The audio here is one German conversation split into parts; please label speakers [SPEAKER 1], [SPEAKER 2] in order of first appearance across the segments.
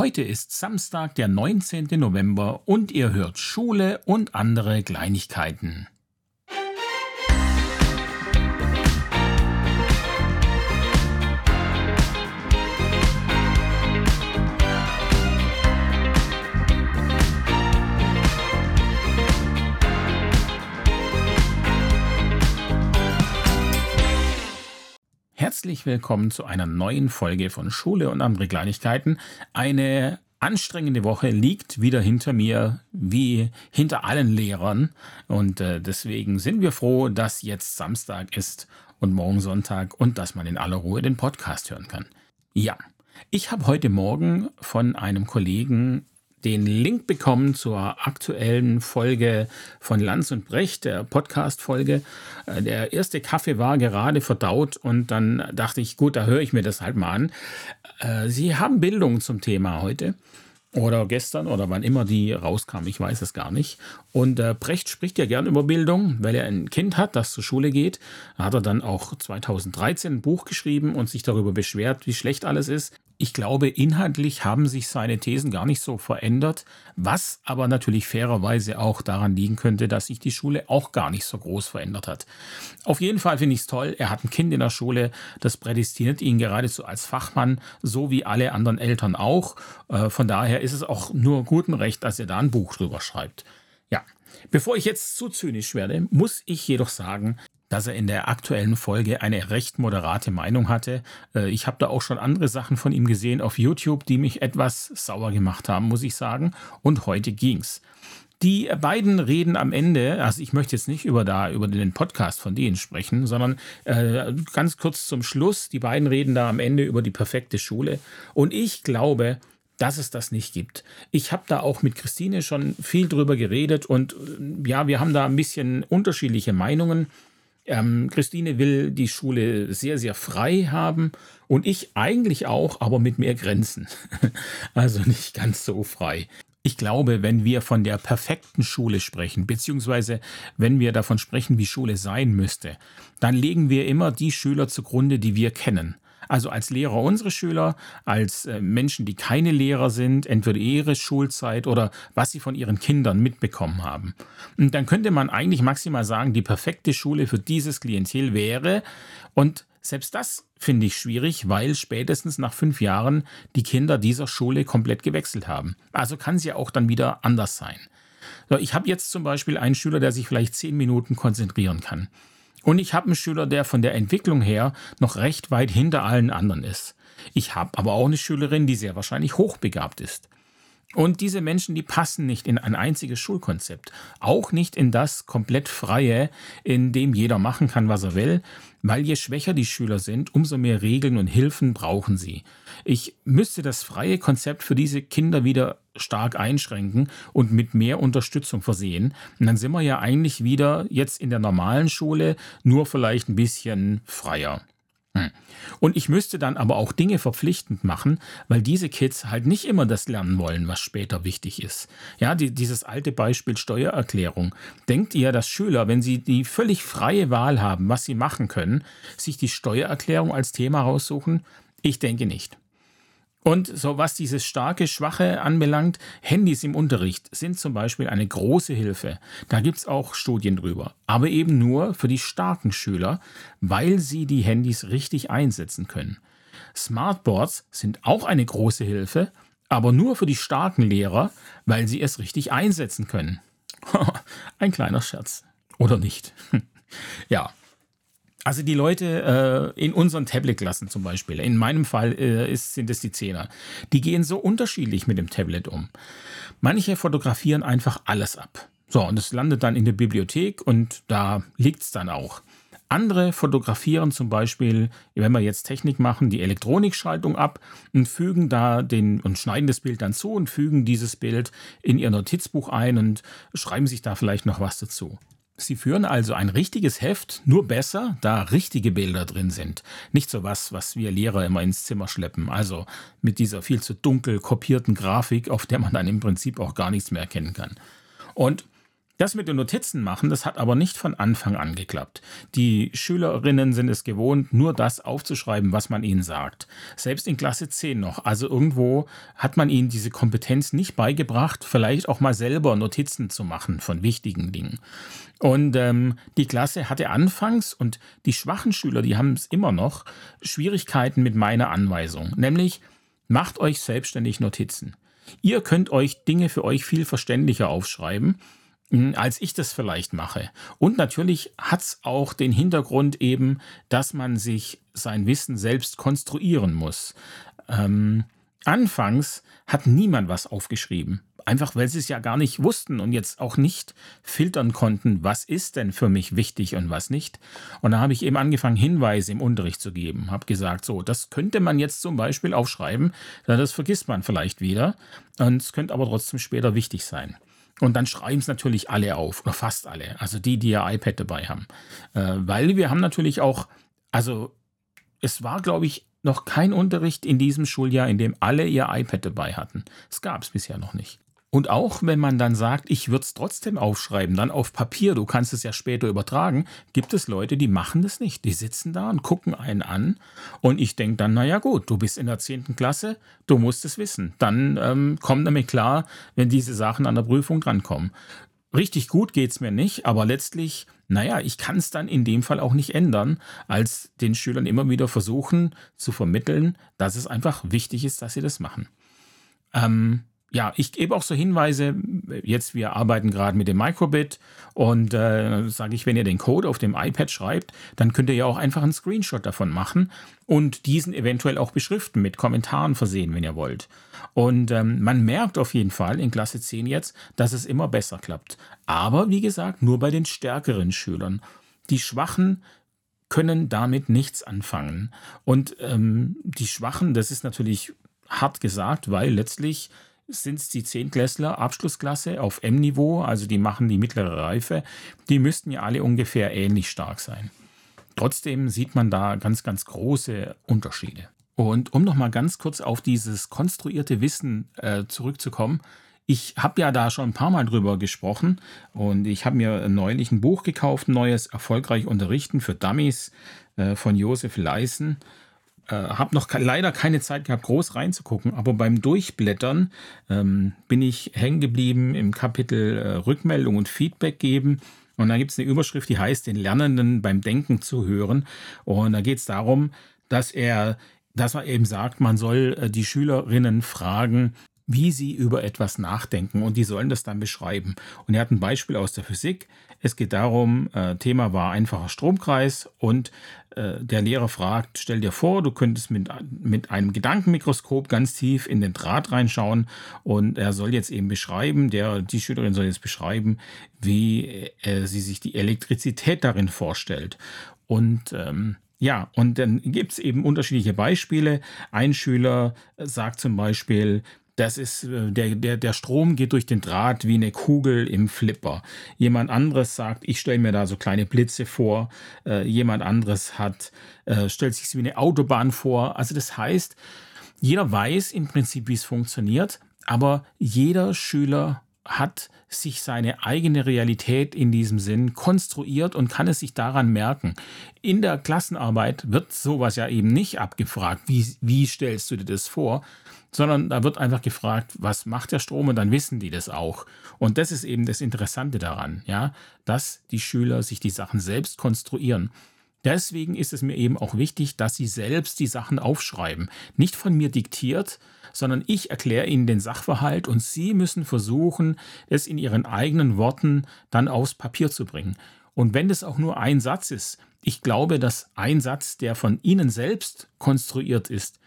[SPEAKER 1] Heute ist Samstag, der 19. November und ihr hört Schule und andere Kleinigkeiten. Herzlich willkommen zu einer neuen Folge von Schule und andere Kleinigkeiten. Eine anstrengende Woche liegt wieder hinter mir, wie hinter allen Lehrern. Und äh, deswegen sind wir froh, dass jetzt Samstag ist und morgen Sonntag und dass man in aller Ruhe den Podcast hören kann. Ja, ich habe heute Morgen von einem Kollegen den Link bekommen zur aktuellen Folge von Lanz und Brecht, der Podcast-Folge. Äh, der erste Kaffee war gerade verdaut und dann dachte ich, gut, da höre ich mir das halt mal an. Äh, Sie haben Bildung zum Thema heute oder gestern oder wann immer die rauskam, ich weiß es gar nicht. Und äh, Brecht spricht ja gern über Bildung, weil er ein Kind hat, das zur Schule geht. Da hat er dann auch 2013 ein Buch geschrieben und sich darüber beschwert, wie schlecht alles ist. Ich glaube, inhaltlich haben sich seine Thesen gar nicht so verändert, was aber natürlich fairerweise auch daran liegen könnte, dass sich die Schule auch gar nicht so groß verändert hat. Auf jeden Fall finde ich es toll, er hat ein Kind in der Schule, das prädestiniert ihn geradezu als Fachmann, so wie alle anderen Eltern auch. Äh, von daher ist es auch nur guten Recht, dass er da ein Buch drüber schreibt. Ja, bevor ich jetzt zu zynisch werde, muss ich jedoch sagen, dass er in der aktuellen Folge eine recht moderate Meinung hatte. Äh, ich habe da auch schon andere Sachen von ihm gesehen auf YouTube, die mich etwas sauer gemacht haben, muss ich sagen. Und heute ging's. Die beiden reden am Ende, also ich möchte jetzt nicht über da über den Podcast von denen sprechen, sondern äh, ganz kurz zum Schluss. Die beiden reden da am Ende über die perfekte Schule. Und ich glaube, dass es das nicht gibt. Ich habe da auch mit Christine schon viel drüber geredet und äh, ja, wir haben da ein bisschen unterschiedliche Meinungen. Ähm, Christine will die Schule sehr, sehr frei haben und ich eigentlich auch, aber mit mehr Grenzen. also nicht ganz so frei. Ich glaube, wenn wir von der perfekten Schule sprechen, beziehungsweise wenn wir davon sprechen, wie Schule sein müsste, dann legen wir immer die Schüler zugrunde, die wir kennen. Also als Lehrer unsere Schüler, als äh, Menschen, die keine Lehrer sind, entweder ihre Schulzeit oder was sie von ihren Kindern mitbekommen haben. Und dann könnte man eigentlich maximal sagen, die perfekte Schule für dieses Klientel wäre und selbst das finde ich schwierig, weil spätestens nach fünf Jahren die Kinder dieser Schule komplett gewechselt haben. Also kann es ja auch dann wieder anders sein. ich habe jetzt zum Beispiel einen Schüler, der sich vielleicht zehn Minuten konzentrieren kann. Und ich habe einen Schüler, der von der Entwicklung her noch recht weit hinter allen anderen ist. Ich habe aber auch eine Schülerin, die sehr wahrscheinlich hochbegabt ist. Und diese Menschen, die passen nicht in ein einziges Schulkonzept, auch nicht in das komplett freie, in dem jeder machen kann, was er will, weil je schwächer die Schüler sind, umso mehr Regeln und Hilfen brauchen sie. Ich müsste das freie Konzept für diese Kinder wieder stark einschränken und mit mehr Unterstützung versehen. Und dann sind wir ja eigentlich wieder jetzt in der normalen Schule, nur vielleicht ein bisschen freier. Hm. Und ich müsste dann aber auch Dinge verpflichtend machen, weil diese Kids halt nicht immer das lernen wollen, was später wichtig ist. Ja, die, dieses alte Beispiel Steuererklärung. Denkt ihr, dass Schüler, wenn sie die völlig freie Wahl haben, was sie machen können, sich die Steuererklärung als Thema raussuchen? Ich denke nicht. Und so was dieses starke, schwache anbelangt, Handys im Unterricht sind zum Beispiel eine große Hilfe. Da gibt es auch Studien drüber. Aber eben nur für die starken Schüler, weil sie die Handys richtig einsetzen können. Smartboards sind auch eine große Hilfe, aber nur für die starken Lehrer, weil sie es richtig einsetzen können. Ein kleiner Scherz. Oder nicht? ja, also die Leute äh, in unseren Tablet-Klassen zum Beispiel, in meinem Fall äh, ist, sind es die Zehner, die gehen so unterschiedlich mit dem Tablet um. Manche fotografieren einfach alles ab. So, und es landet dann in der Bibliothek und da liegt es dann auch. Andere fotografieren zum Beispiel, wenn wir jetzt Technik machen, die Elektronikschaltung ab und fügen da den und schneiden das Bild dann zu und fügen dieses Bild in ihr Notizbuch ein und schreiben sich da vielleicht noch was dazu. Sie führen also ein richtiges Heft, nur besser, da richtige Bilder drin sind. Nicht so was, was wir Lehrer immer ins Zimmer schleppen. Also mit dieser viel zu dunkel kopierten Grafik, auf der man dann im Prinzip auch gar nichts mehr erkennen kann. Und Das mit den Notizen machen, das hat aber nicht von Anfang an geklappt. Die Schülerinnen sind es gewohnt, nur das aufzuschreiben, was man ihnen sagt. Selbst in Klasse 10 noch. Also irgendwo hat man ihnen diese Kompetenz nicht beigebracht, vielleicht auch mal selber Notizen zu machen von wichtigen Dingen. Und ähm, die Klasse hatte anfangs, und die schwachen Schüler, die haben es immer noch, Schwierigkeiten mit meiner Anweisung. Nämlich, macht euch selbstständig Notizen. Ihr könnt euch Dinge für euch viel verständlicher aufschreiben als ich das vielleicht mache. Und natürlich hat es auch den Hintergrund eben, dass man sich sein Wissen selbst konstruieren muss. Ähm, anfangs hat niemand was aufgeschrieben. Einfach weil sie es ja gar nicht wussten und jetzt auch nicht filtern konnten, was ist denn für mich wichtig und was nicht. Und da habe ich eben angefangen, Hinweise im Unterricht zu geben. Habe gesagt, so, das könnte man jetzt zum Beispiel aufschreiben, das vergisst man vielleicht wieder. Und es könnte aber trotzdem später wichtig sein. Und dann schreiben es natürlich alle auf, oder fast alle, also die, die ihr iPad dabei haben. Äh, weil wir haben natürlich auch, also es war, glaube ich, noch kein Unterricht in diesem Schuljahr, in dem alle ihr iPad dabei hatten. Es gab es bisher noch nicht. Und auch wenn man dann sagt, ich würde es trotzdem aufschreiben, dann auf Papier, du kannst es ja später übertragen, gibt es Leute, die machen das nicht. Die sitzen da und gucken einen an. Und ich denke dann, naja gut, du bist in der 10. Klasse, du musst es wissen. Dann ähm, komm damit klar, wenn diese Sachen an der Prüfung drankommen. Richtig gut geht es mir nicht, aber letztlich, naja, ich kann es dann in dem Fall auch nicht ändern, als den Schülern immer wieder versuchen zu vermitteln, dass es einfach wichtig ist, dass sie das machen. Ähm, ja, ich gebe auch so Hinweise. Jetzt, wir arbeiten gerade mit dem Microbit und äh, sage ich, wenn ihr den Code auf dem iPad schreibt, dann könnt ihr ja auch einfach einen Screenshot davon machen und diesen eventuell auch beschriften, mit Kommentaren versehen, wenn ihr wollt. Und ähm, man merkt auf jeden Fall in Klasse 10 jetzt, dass es immer besser klappt. Aber wie gesagt, nur bei den stärkeren Schülern. Die Schwachen können damit nichts anfangen. Und ähm, die Schwachen, das ist natürlich hart gesagt, weil letztlich sind es die Zehntklässler, Abschlussklasse auf M-Niveau, also die machen die mittlere Reife, die müssten ja alle ungefähr ähnlich stark sein. Trotzdem sieht man da ganz, ganz große Unterschiede. Und um nochmal ganz kurz auf dieses konstruierte Wissen äh, zurückzukommen, ich habe ja da schon ein paar Mal drüber gesprochen und ich habe mir neulich ein Buch gekauft, neues Erfolgreich Unterrichten für Dummies äh, von Josef Leisen. Äh, habe noch leider keine Zeit gehabt, groß reinzugucken, aber beim Durchblättern ähm, bin ich hängen geblieben im Kapitel äh, Rückmeldung und Feedback geben. Und da gibt es eine Überschrift, die heißt, den Lernenden beim Denken zu hören. Und da geht es darum, dass er, dass er eben sagt, man soll äh, die Schülerinnen fragen, wie sie über etwas nachdenken und die sollen das dann beschreiben. Und er hat ein Beispiel aus der Physik. Es geht darum, äh, Thema war einfacher Stromkreis und äh, der Lehrer fragt, stell dir vor, du könntest mit, mit einem Gedankenmikroskop ganz tief in den Draht reinschauen und er soll jetzt eben beschreiben, der, die Schülerin soll jetzt beschreiben, wie äh, sie sich die Elektrizität darin vorstellt. Und ähm, ja, und dann gibt es eben unterschiedliche Beispiele. Ein Schüler sagt zum Beispiel, das ist, äh, der, der, der Strom geht durch den Draht wie eine Kugel im Flipper. Jemand anderes sagt, ich stelle mir da so kleine Blitze vor. Äh, jemand anderes hat, äh, stellt sich wie eine Autobahn vor. Also das heißt, jeder weiß im Prinzip, wie es funktioniert, aber jeder Schüler hat sich seine eigene Realität in diesem Sinn konstruiert und kann es sich daran merken. In der Klassenarbeit wird sowas ja eben nicht abgefragt, wie, wie stellst du dir das vor, sondern da wird einfach gefragt, was macht der Strom und dann wissen die das auch. Und das ist eben das Interessante daran, ja, dass die Schüler sich die Sachen selbst konstruieren. Deswegen ist es mir eben auch wichtig, dass sie selbst die Sachen aufschreiben. Nicht von mir diktiert, sondern ich erkläre ihnen den Sachverhalt und sie müssen versuchen, es in ihren eigenen Worten dann aufs Papier zu bringen. Und wenn das auch nur ein Satz ist, ich glaube, dass ein Satz, der von ihnen selbst konstruiert ist,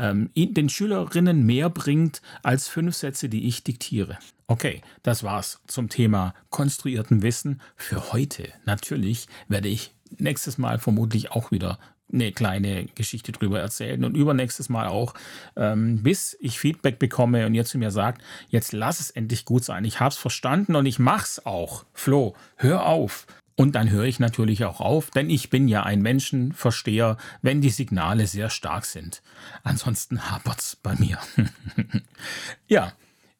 [SPEAKER 1] ähm, den Schülerinnen mehr bringt als fünf Sätze, die ich diktiere. Okay, das war's zum Thema konstruierten Wissen für heute. Natürlich werde ich nächstes Mal vermutlich auch wieder eine kleine Geschichte drüber erzählen und übernächstes Mal auch, ähm, bis ich Feedback bekomme und ihr zu mir sagt, jetzt lass es endlich gut sein. Ich habe es verstanden und ich mach's auch. Flo, hör auf. Und dann höre ich natürlich auch auf, denn ich bin ja ein Menschenversteher, wenn die Signale sehr stark sind. Ansonsten hapert's bei mir. ja,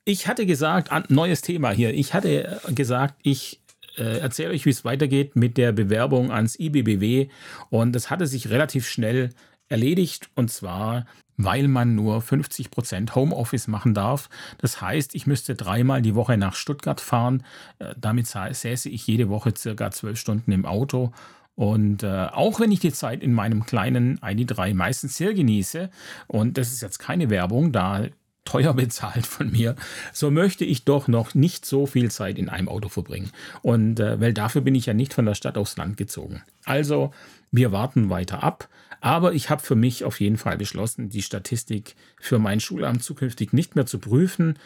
[SPEAKER 1] Ich hatte gesagt, neues Thema hier. Ich hatte gesagt, ich äh, erzähle euch, wie es weitergeht mit der Bewerbung ans IBBW. Und das hatte sich relativ schnell erledigt. Und zwar, weil man nur 50% Homeoffice machen darf. Das heißt, ich müsste dreimal die Woche nach Stuttgart fahren. Äh, damit säße ich jede Woche circa zwölf Stunden im Auto. Und äh, auch wenn ich die Zeit in meinem kleinen ID3 meistens sehr genieße, und das ist jetzt keine Werbung, da teuer bezahlt von mir, so möchte ich doch noch nicht so viel Zeit in einem Auto verbringen. Und äh, weil dafür bin ich ja nicht von der Stadt aufs Land gezogen. Also, wir warten weiter ab. Aber ich habe für mich auf jeden Fall beschlossen, die Statistik für mein Schulamt zukünftig nicht mehr zu prüfen.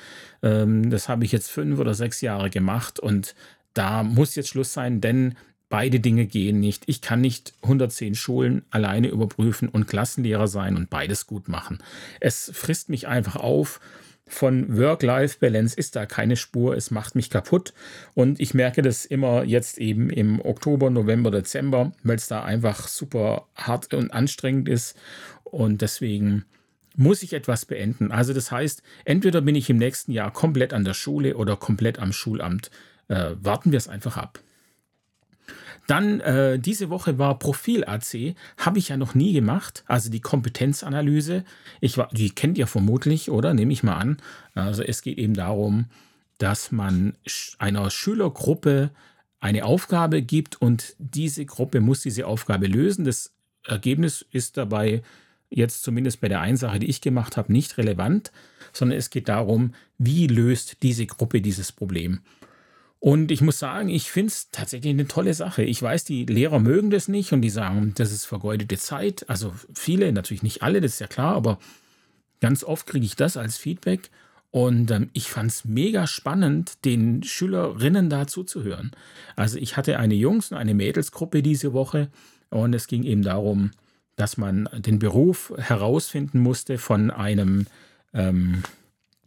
[SPEAKER 1] Ähm, das habe ich jetzt fünf oder sechs Jahre gemacht und da muss jetzt Schluss sein, denn Beide Dinge gehen nicht. Ich kann nicht 110 Schulen alleine überprüfen und Klassenlehrer sein und beides gut machen. Es frisst mich einfach auf. Von Work-Life-Balance ist da keine Spur. Es macht mich kaputt. Und ich merke das immer jetzt eben im Oktober, November, Dezember, weil es da einfach super hart und anstrengend ist. Und deswegen muss ich etwas beenden. Also das heißt, entweder bin ich im nächsten Jahr komplett an der Schule oder komplett am Schulamt. Äh, warten wir es einfach ab. Dann äh, diese Woche war Profil AC, habe ich ja noch nie gemacht. Also die Kompetenzanalyse. Ich war, die kennt ihr vermutlich, oder? Nehme ich mal an. Also es geht eben darum, dass man einer Schülergruppe eine Aufgabe gibt und diese Gruppe muss diese Aufgabe lösen. Das Ergebnis ist dabei jetzt zumindest bei der einen Sache, die ich gemacht habe, nicht relevant, sondern es geht darum, wie löst diese Gruppe dieses Problem. Und ich muss sagen, ich finde es tatsächlich eine tolle Sache. Ich weiß, die Lehrer mögen das nicht und die sagen, das ist vergeudete Zeit. Also viele, natürlich nicht alle, das ist ja klar, aber ganz oft kriege ich das als Feedback. Und ähm, ich fand es mega spannend, den Schülerinnen da zuzuhören. Also ich hatte eine Jungs- und eine Mädelsgruppe diese Woche und es ging eben darum, dass man den Beruf herausfinden musste von einem ähm,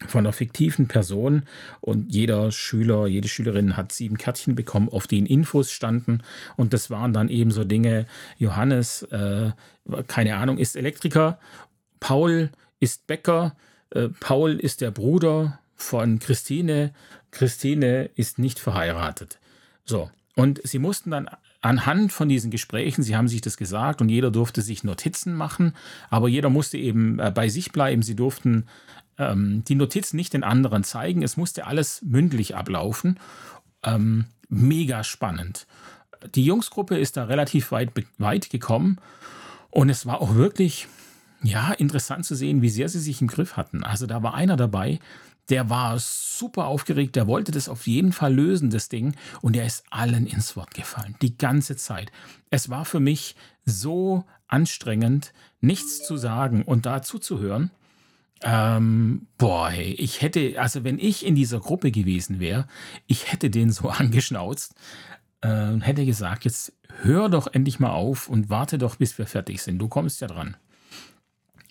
[SPEAKER 1] von einer fiktiven Person und jeder Schüler, jede Schülerin hat sieben Kärtchen bekommen, auf denen Infos standen und das waren dann eben so Dinge, Johannes, äh, keine Ahnung, ist Elektriker, Paul ist Bäcker, äh, Paul ist der Bruder von Christine, Christine ist nicht verheiratet. So, und sie mussten dann anhand von diesen Gesprächen, sie haben sich das gesagt und jeder durfte sich Notizen machen, aber jeder musste eben äh, bei sich bleiben. Sie durften ähm, die Notizen nicht den anderen zeigen. Es musste alles mündlich ablaufen. Ähm, mega spannend. Die Jungsgruppe ist da relativ weit, weit gekommen und es war auch wirklich ja, interessant zu sehen, wie sehr sie sich im Griff hatten. Also da war einer dabei, der war super aufgeregt, der wollte das auf jeden Fall lösen, das Ding, und er ist allen ins Wort gefallen, die ganze Zeit. Es war für mich so anstrengend, nichts zu sagen und da zuzuhören. Ähm, boah, hey, ich hätte, also wenn ich in dieser Gruppe gewesen wäre, ich hätte den so angeschnauzt äh, und hätte gesagt, jetzt hör doch endlich mal auf und warte doch, bis wir fertig sind. Du kommst ja dran.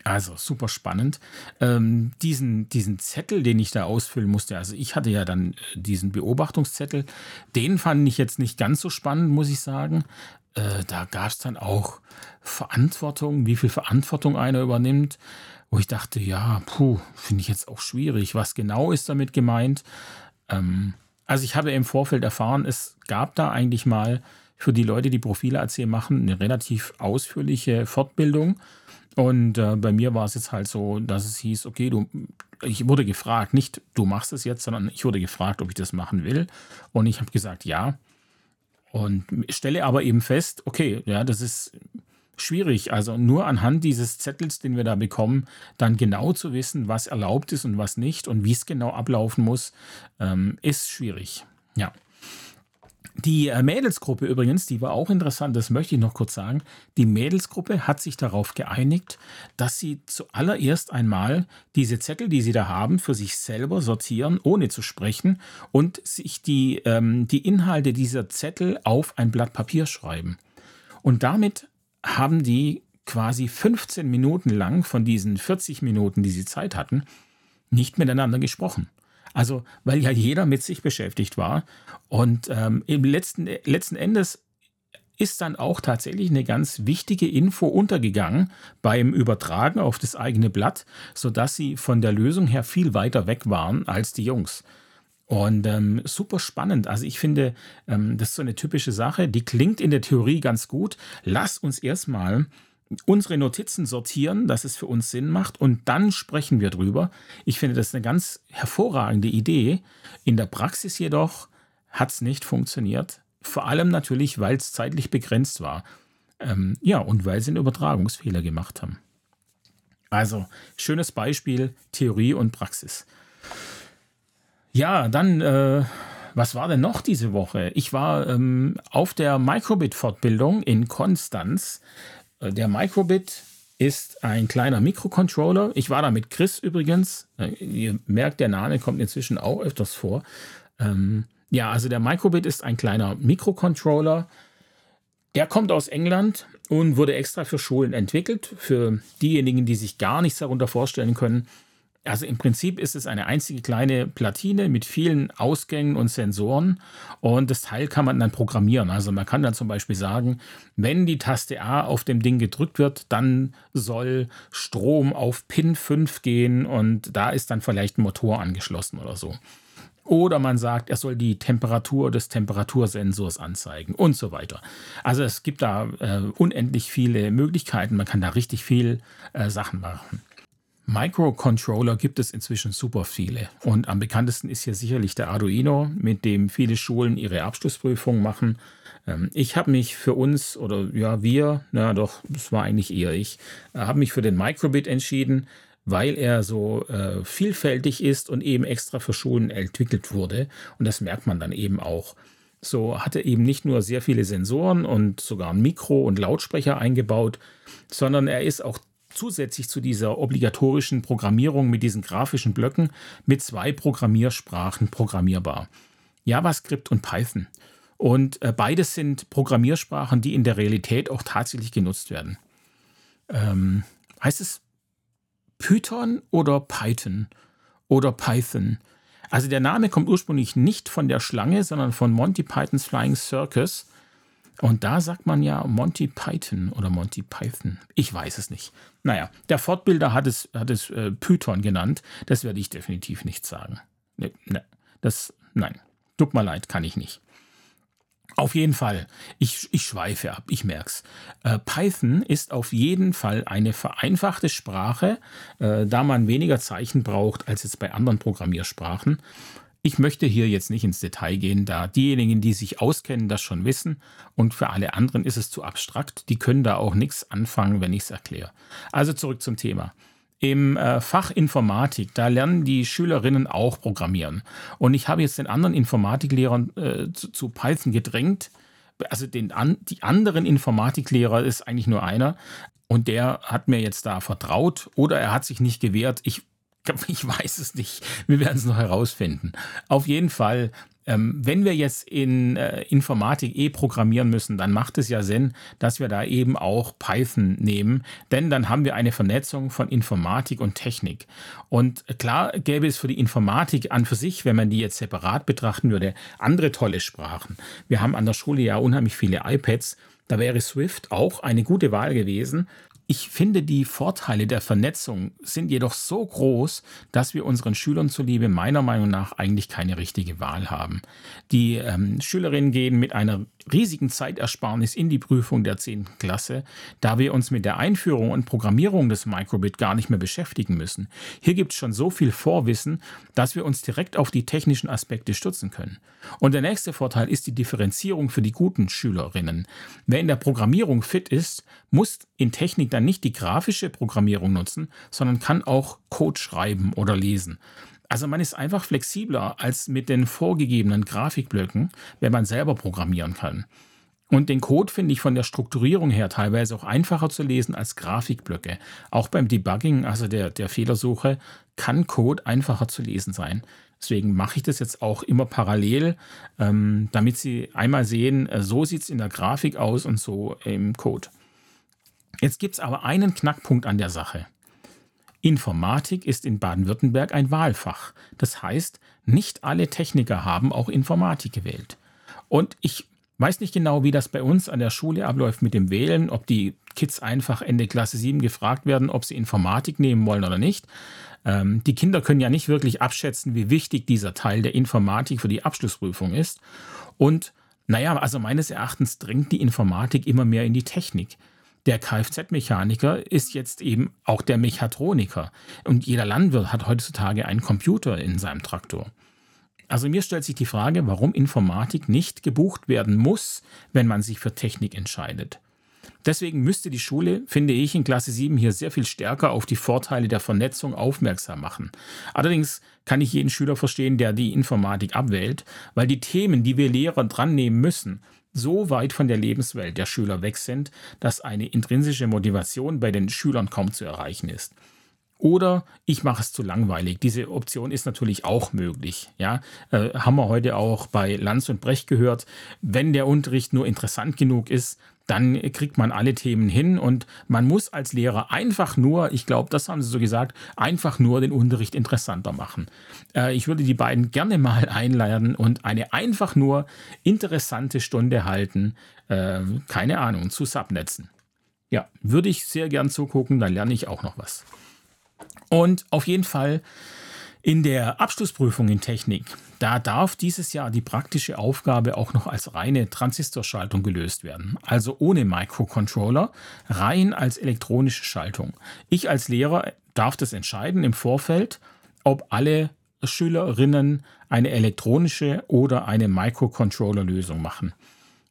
[SPEAKER 1] Also super spannend. Ähm, diesen, diesen Zettel, den ich da ausfüllen musste, also ich hatte ja dann äh, diesen Beobachtungszettel, den fand ich jetzt nicht ganz so spannend, muss ich sagen. Äh, da gab es dann auch Verantwortung, wie viel Verantwortung einer übernimmt wo ich dachte, ja, puh, finde ich jetzt auch schwierig. Was genau ist damit gemeint? Ähm, also ich habe im Vorfeld erfahren, es gab da eigentlich mal für die Leute, die Profile AC machen, eine relativ ausführliche Fortbildung. Und äh, bei mir war es jetzt halt so, dass es hieß, okay, du, ich wurde gefragt, nicht du machst es jetzt, sondern ich wurde gefragt, ob ich das machen will. Und ich habe gesagt, ja. Und stelle aber eben fest, okay, ja, das ist schwierig. Also nur anhand dieses Zettels, den wir da bekommen, dann genau zu wissen, was erlaubt ist und was nicht und wie es genau ablaufen muss, ähm, ist schwierig. Ja. Die äh, Mädelsgruppe übrigens, die war auch interessant, das möchte ich noch kurz sagen. Die Mädelsgruppe hat sich darauf geeinigt, dass sie zuallererst einmal diese Zettel, die sie da haben, für sich selber sortieren, ohne zu sprechen und sich die, ähm, die Inhalte dieser Zettel auf ein Blatt Papier schreiben. Und damit haben die quasi 15 Minuten lang von diesen 40 Minuten, die sie Zeit hatten, nicht miteinander gesprochen. Also, weil ja jeder mit sich beschäftigt war. Und ähm, im letzten, letzten Endes ist dann auch tatsächlich eine ganz wichtige Info untergegangen beim Übertragen auf das eigene Blatt, sodass sie von der Lösung her viel weiter weg waren als die Jungs. Und ähm, super spannend. Also ich finde, ähm, das ist so eine typische Sache, die klingt in der Theorie ganz gut. Lass uns erstmal unsere Notizen sortieren, dass es für uns Sinn macht und dann sprechen wir drüber. Ich finde das eine ganz hervorragende Idee. In der Praxis jedoch hat es nicht funktioniert. Vor allem natürlich, weil es zeitlich begrenzt war. Ähm, ja, und weil sie einen Übertragungsfehler gemacht haben. Also, schönes Beispiel, Theorie und Praxis. Ja, dann, äh, was war denn noch diese Woche? Ich war ähm, auf der Microbit-Fortbildung in Konstanz. Äh, der Microbit ist ein kleiner Mikrocontroller. Ich war da mit Chris übrigens. Äh, ihr merkt, der Name kommt inzwischen auch öfters vor. Ähm, ja, also der Microbit ist ein kleiner Mikrocontroller. Der kommt aus England und wurde extra für Schulen entwickelt. Für diejenigen, die sich gar nichts darunter vorstellen können. Also im Prinzip ist es eine einzige kleine Platine mit vielen Ausgängen und Sensoren und das Teil kann man dann programmieren. Also man kann dann zum Beispiel sagen, wenn die Taste A auf dem Ding gedrückt wird, dann soll Strom auf Pin 5 gehen und da ist dann vielleicht ein Motor angeschlossen oder so. Oder man sagt, er soll die Temperatur des Temperatursensors anzeigen und so weiter. Also es gibt da äh, unendlich viele Möglichkeiten. Man kann da richtig viel äh, Sachen machen. Microcontroller gibt es inzwischen super viele. Und am bekanntesten ist hier sicherlich der Arduino, mit dem viele Schulen ihre Abschlussprüfungen machen. Ähm, ich habe mich für uns, oder ja, wir, na doch, das war eigentlich eher ich, äh, habe mich für den Microbit entschieden, weil er so äh, vielfältig ist und eben extra für Schulen entwickelt wurde. Und das merkt man dann eben auch. So hat er eben nicht nur sehr viele Sensoren und sogar ein Mikro und Lautsprecher eingebaut, sondern er ist auch zusätzlich zu dieser obligatorischen Programmierung mit diesen grafischen Blöcken mit zwei Programmiersprachen programmierbar. JavaScript und Python. Und äh, beides sind Programmiersprachen, die in der Realität auch tatsächlich genutzt werden. Ähm, heißt es Python oder Python oder Python? Also der Name kommt ursprünglich nicht von der Schlange, sondern von Monty Pythons Flying Circus. Und da sagt man ja Monty Python oder Monty Python. Ich weiß es nicht. Naja, der Fortbilder hat es, hat es äh, Python genannt. Das werde ich definitiv nicht sagen. Ne, ne, das, nein. Tut mir leid, kann ich nicht. Auf jeden Fall, ich, ich schweife ab, ich merk's. Äh, Python ist auf jeden Fall eine vereinfachte Sprache, äh, da man weniger Zeichen braucht als jetzt bei anderen Programmiersprachen. Ich möchte hier jetzt nicht ins Detail gehen, da diejenigen, die sich auskennen, das schon wissen und für alle anderen ist es zu abstrakt. Die können da auch nichts anfangen, wenn ich es erkläre. Also zurück zum Thema. Im äh, Fach Informatik, da lernen die Schülerinnen auch Programmieren. Und ich habe jetzt den anderen Informatiklehrern äh, zu, zu, Python gedrängt. Also den, an, die anderen Informatiklehrer ist eigentlich nur einer. Und der hat mir jetzt da vertraut oder er hat sich nicht gewehrt. Ich Ich weiß es nicht. Wir werden es noch herausfinden. Auf jeden Fall, ähm, wenn wir jetzt in äh, Informatik eh programmieren müssen, dann macht es ja Sinn, dass wir da eben auch Python nehmen, denn dann haben wir eine Vernetzung von Informatik und Technik. Und klar gäbe es für die Informatik an für sich, wenn man die jetzt separat betrachten würde, andere tolle Sprachen. Wir haben an der Schule ja unheimlich viele iPads. Da wäre Swift auch eine gute Wahl gewesen. Ich finde, die Vorteile der Vernetzung sind jedoch so groß, dass wir unseren Schülern zuliebe meiner Meinung nach eigentlich keine richtige Wahl haben. Die ähm, Schülerinnen gehen mit einer riesigen Zeitersparnis in die Prüfung der 10. Klasse, da wir uns mit der Einführung und Programmierung des Microbit gar nicht mehr beschäftigen müssen. Hier gibt es schon so viel Vorwissen, dass wir uns direkt auf die technischen Aspekte stützen können. Und der nächste Vorteil ist die Differenzierung für die guten Schülerinnen. Wer in der Programmierung fit ist, muss in Technik dann nicht die grafische Programmierung nutzen, sondern kann auch Code schreiben oder lesen. Also man ist einfach flexibler als mit den vorgegebenen Grafikblöcken, wenn man selber programmieren kann. Und den Code finde ich von der Strukturierung her teilweise auch einfacher zu lesen als Grafikblöcke. Auch beim Debugging, also der, der Fehlersuche, kann Code einfacher zu lesen sein. Deswegen mache ich das jetzt auch immer parallel, ähm, damit Sie einmal sehen, äh, so sieht es in der Grafik aus und so im Code. Jetzt gibt es aber einen Knackpunkt an der Sache. Informatik ist in Baden-Württemberg ein Wahlfach. Das heißt, nicht alle Techniker haben auch Informatik gewählt. Und ich Weiß nicht genau, wie das bei uns an der Schule abläuft mit dem Wählen, ob die Kids einfach Ende Klasse 7 gefragt werden, ob sie Informatik nehmen wollen oder nicht. Ähm, die Kinder können ja nicht wirklich abschätzen, wie wichtig dieser Teil der Informatik für die Abschlussprüfung ist. Und naja, also meines Erachtens drängt die Informatik immer mehr in die Technik. Der Kfz-Mechaniker ist jetzt eben auch der Mechatroniker. Und jeder Landwirt hat heutzutage einen Computer in seinem Traktor. Also mir stellt sich die Frage, warum Informatik nicht gebucht werden muss, wenn man sich für Technik entscheidet. Deswegen müsste die Schule, finde ich, in Klasse 7 hier sehr viel stärker auf die Vorteile der Vernetzung aufmerksam machen. Allerdings kann ich jeden Schüler verstehen, der die Informatik abwählt, weil die Themen, die wir Lehrer dran nehmen müssen, so weit von der Lebenswelt der Schüler weg sind, dass eine intrinsische Motivation bei den Schülern kaum zu erreichen ist. Oder ich mache es zu langweilig. Diese Option ist natürlich auch möglich. Ja, äh, haben wir heute auch bei Lanz und Brecht gehört. Wenn der Unterricht nur interessant genug ist, dann kriegt man alle Themen hin und man muss als Lehrer einfach nur, ich glaube, das haben sie so gesagt, einfach nur den Unterricht interessanter machen. Äh, ich würde die beiden gerne mal einladen und eine einfach nur interessante Stunde halten, äh, keine Ahnung, zu Subnetzen. Ja, würde ich sehr gern zugucken, dann lerne ich auch noch was. Und auf jeden Fall in der Abschlussprüfung in Technik, da darf dieses Jahr die praktische Aufgabe auch noch als reine Transistorschaltung gelöst werden, also ohne Microcontroller, rein als elektronische Schaltung. Ich als Lehrer darf das entscheiden im Vorfeld, ob alle Schülerinnen eine elektronische oder eine Microcontroller-Lösung machen.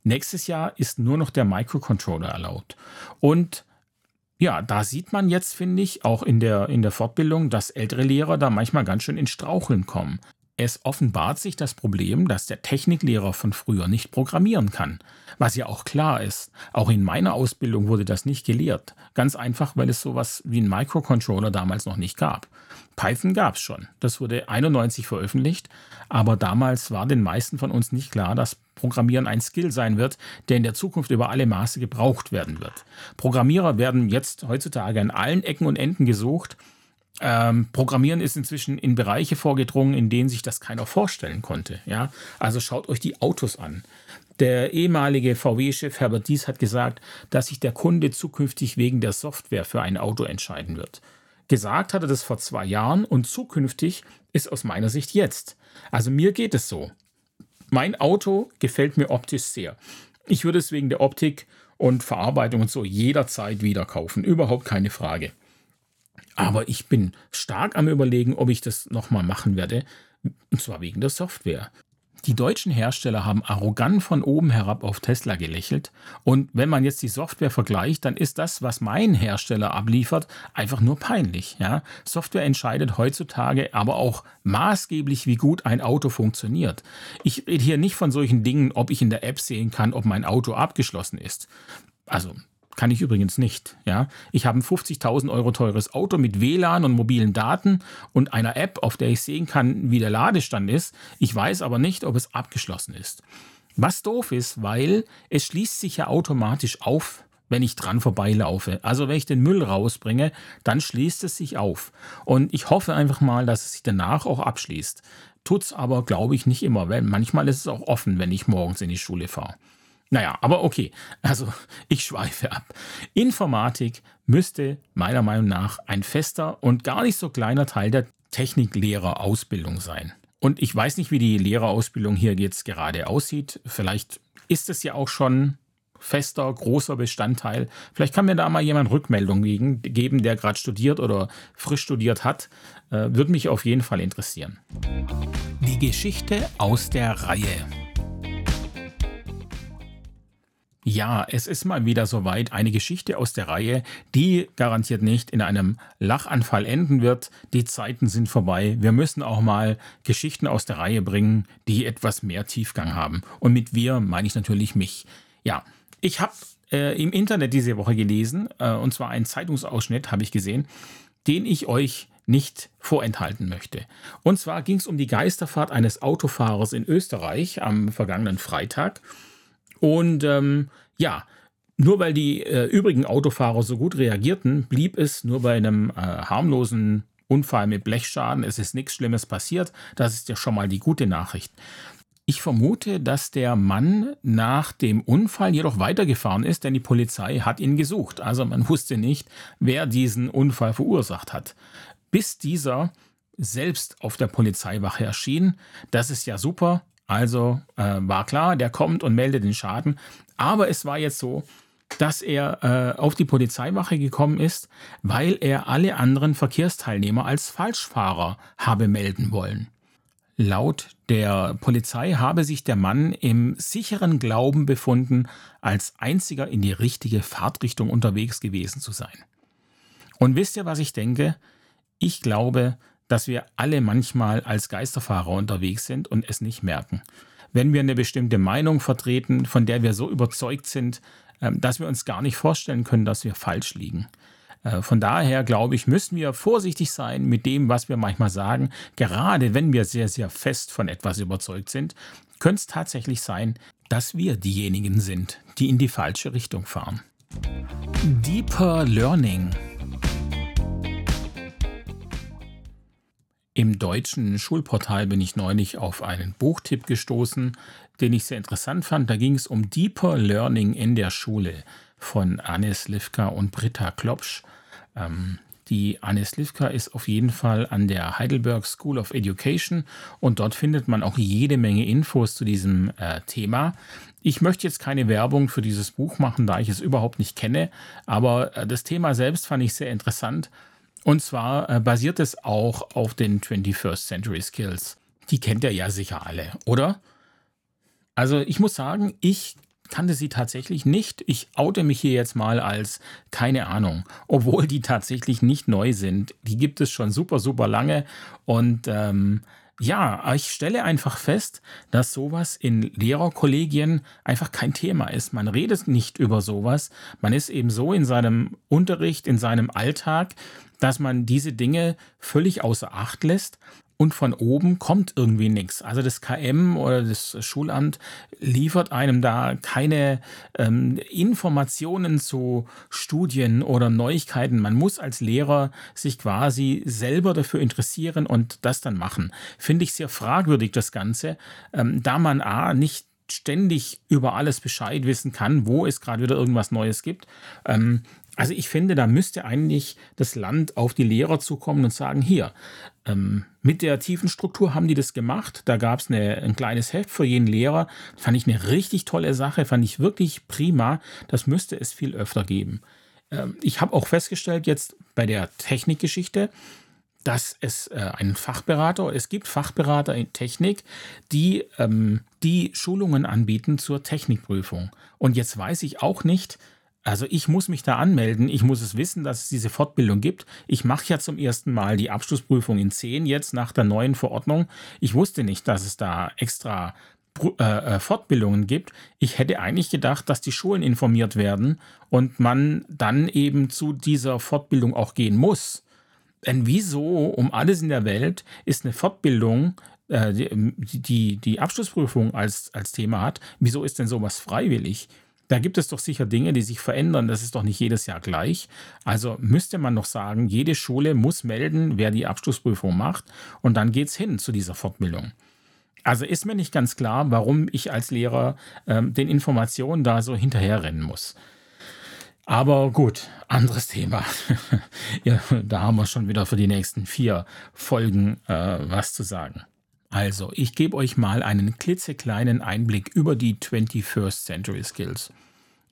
[SPEAKER 1] Nächstes Jahr ist nur noch der Microcontroller erlaubt. Und ja, da sieht man jetzt, finde ich, auch in der, in der Fortbildung, dass ältere Lehrer da manchmal ganz schön ins Straucheln kommen. Es offenbart sich das Problem, dass der Techniklehrer von früher nicht programmieren kann. Was ja auch klar ist. Auch in meiner Ausbildung wurde das nicht gelehrt. Ganz einfach, weil es sowas wie einen Microcontroller damals noch nicht gab. Python gab es schon. Das wurde 91 veröffentlicht, aber damals war den meisten von uns nicht klar, dass Programmieren ein Skill sein wird, der in der Zukunft über alle Maße gebraucht werden wird. Programmierer werden jetzt heutzutage an allen Ecken und Enden gesucht. Ähm, Programmieren ist inzwischen in Bereiche vorgedrungen, in denen sich das keiner vorstellen konnte. Ja? Also schaut euch die Autos an. Der ehemalige VW-Chef Herbert Dies hat gesagt, dass sich der Kunde zukünftig wegen der Software für ein Auto entscheiden wird. Gesagt hat er das vor zwei Jahren und zukünftig ist aus meiner Sicht jetzt. Also mir geht es so. Mein Auto gefällt mir optisch sehr. Ich würde es wegen der Optik und Verarbeitung und so jederzeit wieder kaufen. Überhaupt keine Frage. Aber ich bin stark am Überlegen, ob ich das nochmal machen werde. Und zwar wegen der Software. Die deutschen Hersteller haben arrogant von oben herab auf Tesla gelächelt. Und wenn man jetzt die Software vergleicht, dann ist das, was mein Hersteller abliefert, einfach nur peinlich. Ja? Software entscheidet heutzutage aber auch maßgeblich, wie gut ein Auto funktioniert. Ich rede hier nicht von solchen Dingen, ob ich in der App sehen kann, ob mein Auto abgeschlossen ist. Also kann ich übrigens nicht. Ja? Ich habe ein 50.000 Euro teures Auto mit WLAN und mobilen Daten und einer App, auf der ich sehen kann, wie der Ladestand ist. Ich weiß aber nicht, ob es abgeschlossen ist. Was doof ist, weil es schließt sich ja automatisch auf, wenn ich dran vorbeilaufe. Also wenn ich den Müll rausbringe, dann schließt es sich auf. Und ich hoffe einfach mal, dass es sich danach auch abschließt. Tut's aber, glaube ich, nicht immer, weil manchmal ist es auch offen, wenn ich morgens in die Schule fahre. Naja, aber okay. Also ich schweife ab. Informatik müsste meiner Meinung nach ein fester und gar nicht so kleiner Teil der Techniklehrerausbildung sein. Und ich weiß nicht, wie die Lehrerausbildung hier jetzt gerade aussieht. Vielleicht ist es ja auch schon fester, großer Bestandteil. Vielleicht kann mir da mal jemand Rückmeldung geben, der gerade studiert oder frisch studiert hat. Äh, Würde mich auf jeden Fall interessieren. Die Geschichte aus der Reihe. Ja, es ist mal wieder soweit eine Geschichte aus der Reihe, die garantiert nicht in einem Lachanfall enden wird. Die Zeiten sind vorbei. Wir müssen auch mal Geschichten aus der Reihe bringen, die etwas mehr Tiefgang haben. Und mit wir meine ich natürlich mich. Ja, ich habe äh, im Internet diese Woche gelesen, äh, und zwar einen Zeitungsausschnitt habe ich gesehen, den ich euch nicht vorenthalten möchte. Und zwar ging es um die Geisterfahrt eines Autofahrers in Österreich am vergangenen Freitag. Und ähm, ja, nur weil die äh, übrigen Autofahrer so gut reagierten, blieb es nur bei einem äh, harmlosen Unfall mit Blechschaden. Es ist nichts Schlimmes passiert. Das ist ja schon mal die gute Nachricht. Ich vermute, dass der Mann nach dem Unfall jedoch weitergefahren ist, denn die Polizei hat ihn gesucht. Also man wusste nicht, wer diesen Unfall verursacht hat. Bis dieser selbst auf der Polizeiwache erschien. Das ist ja super. Also äh, war klar, der kommt und meldet den Schaden. Aber es war jetzt so, dass er äh, auf die Polizeiwache gekommen ist, weil er alle anderen Verkehrsteilnehmer als Falschfahrer habe melden wollen. Laut der Polizei habe sich der Mann im sicheren Glauben befunden, als einziger in die richtige Fahrtrichtung unterwegs gewesen zu sein. Und wisst ihr, was ich denke? Ich glaube, dass wir alle manchmal als Geisterfahrer unterwegs sind und es nicht merken. Wenn wir eine bestimmte Meinung vertreten, von der wir so überzeugt sind, ähm, dass wir uns gar nicht vorstellen können, dass wir falsch liegen. Äh, von daher glaube ich, müssen wir vorsichtig sein mit dem, was wir manchmal sagen. Gerade wenn wir sehr, sehr fest von etwas überzeugt sind, könnte es tatsächlich sein, dass wir diejenigen sind, die in die falsche Richtung fahren. Deeper Learning. Im deutschen Schulportal bin ich neulich auf einen Buchtipp gestoßen, den ich sehr interessant fand. Da ging es um Deeper Learning in der Schule von Anne Slivka und Britta Klopsch. Ähm, die Anne Slivka ist auf jeden Fall an der Heidelberg School of Education und dort findet man auch jede Menge Infos zu diesem äh, Thema. Ich möchte jetzt keine Werbung für dieses Buch machen, da ich es überhaupt nicht kenne, aber äh, das Thema selbst fand ich sehr interessant. Und zwar äh, basiert es auch auf den 21st Century Skills. Die kennt ihr ja sicher alle, oder? Also ich muss sagen, ich kannte sie tatsächlich nicht. Ich oute mich hier jetzt mal als keine Ahnung, obwohl die tatsächlich nicht neu sind. Die gibt es schon super, super lange und ähm, ja, ich stelle einfach fest, dass sowas in Lehrerkollegien einfach kein Thema ist. Man redet nicht über sowas. Man ist eben so in seinem Unterricht, in seinem Alltag, dass man diese Dinge völlig außer Acht lässt und von oben kommt irgendwie nichts. Also das KM oder das Schulamt liefert einem da keine ähm, Informationen zu Studien oder Neuigkeiten. Man muss als Lehrer sich quasi selber dafür interessieren und das dann machen. Finde ich sehr fragwürdig das Ganze, ähm, da man a nicht ständig über alles Bescheid wissen kann, wo es gerade wieder irgendwas Neues gibt. Ähm, also ich finde, da müsste eigentlich das Land auf die Lehrer zukommen und sagen, hier, ähm, mit der tiefen Struktur haben die das gemacht. Da gab es ein kleines Heft für jeden Lehrer. Fand ich eine richtig tolle Sache, fand ich wirklich prima. Das müsste es viel öfter geben. Ähm, ich habe auch festgestellt jetzt bei der Technikgeschichte, dass es äh, einen Fachberater, es gibt Fachberater in Technik, die ähm, die Schulungen anbieten zur Technikprüfung. Und jetzt weiß ich auch nicht, also ich muss mich da anmelden, ich muss es wissen, dass es diese Fortbildung gibt. Ich mache ja zum ersten Mal die Abschlussprüfung in 10 jetzt nach der neuen Verordnung. Ich wusste nicht, dass es da extra äh, äh, Fortbildungen gibt. Ich hätte eigentlich gedacht, dass die Schulen informiert werden und man dann eben zu dieser Fortbildung auch gehen muss. Denn wieso um alles in der Welt ist eine Fortbildung, äh, die, die, die Abschlussprüfung als, als Thema hat, wieso ist denn sowas freiwillig? Da gibt es doch sicher Dinge, die sich verändern. Das ist doch nicht jedes Jahr gleich. Also müsste man noch sagen, jede Schule muss melden, wer die Abschlussprüfung macht. Und dann geht es hin zu dieser Fortbildung. Also ist mir nicht ganz klar, warum ich als Lehrer ähm, den Informationen da so hinterherrennen muss. Aber gut, anderes Thema. ja, da haben wir schon wieder für die nächsten vier Folgen äh, was zu sagen. Also, ich gebe euch mal einen klitzekleinen Einblick über die 21st Century Skills.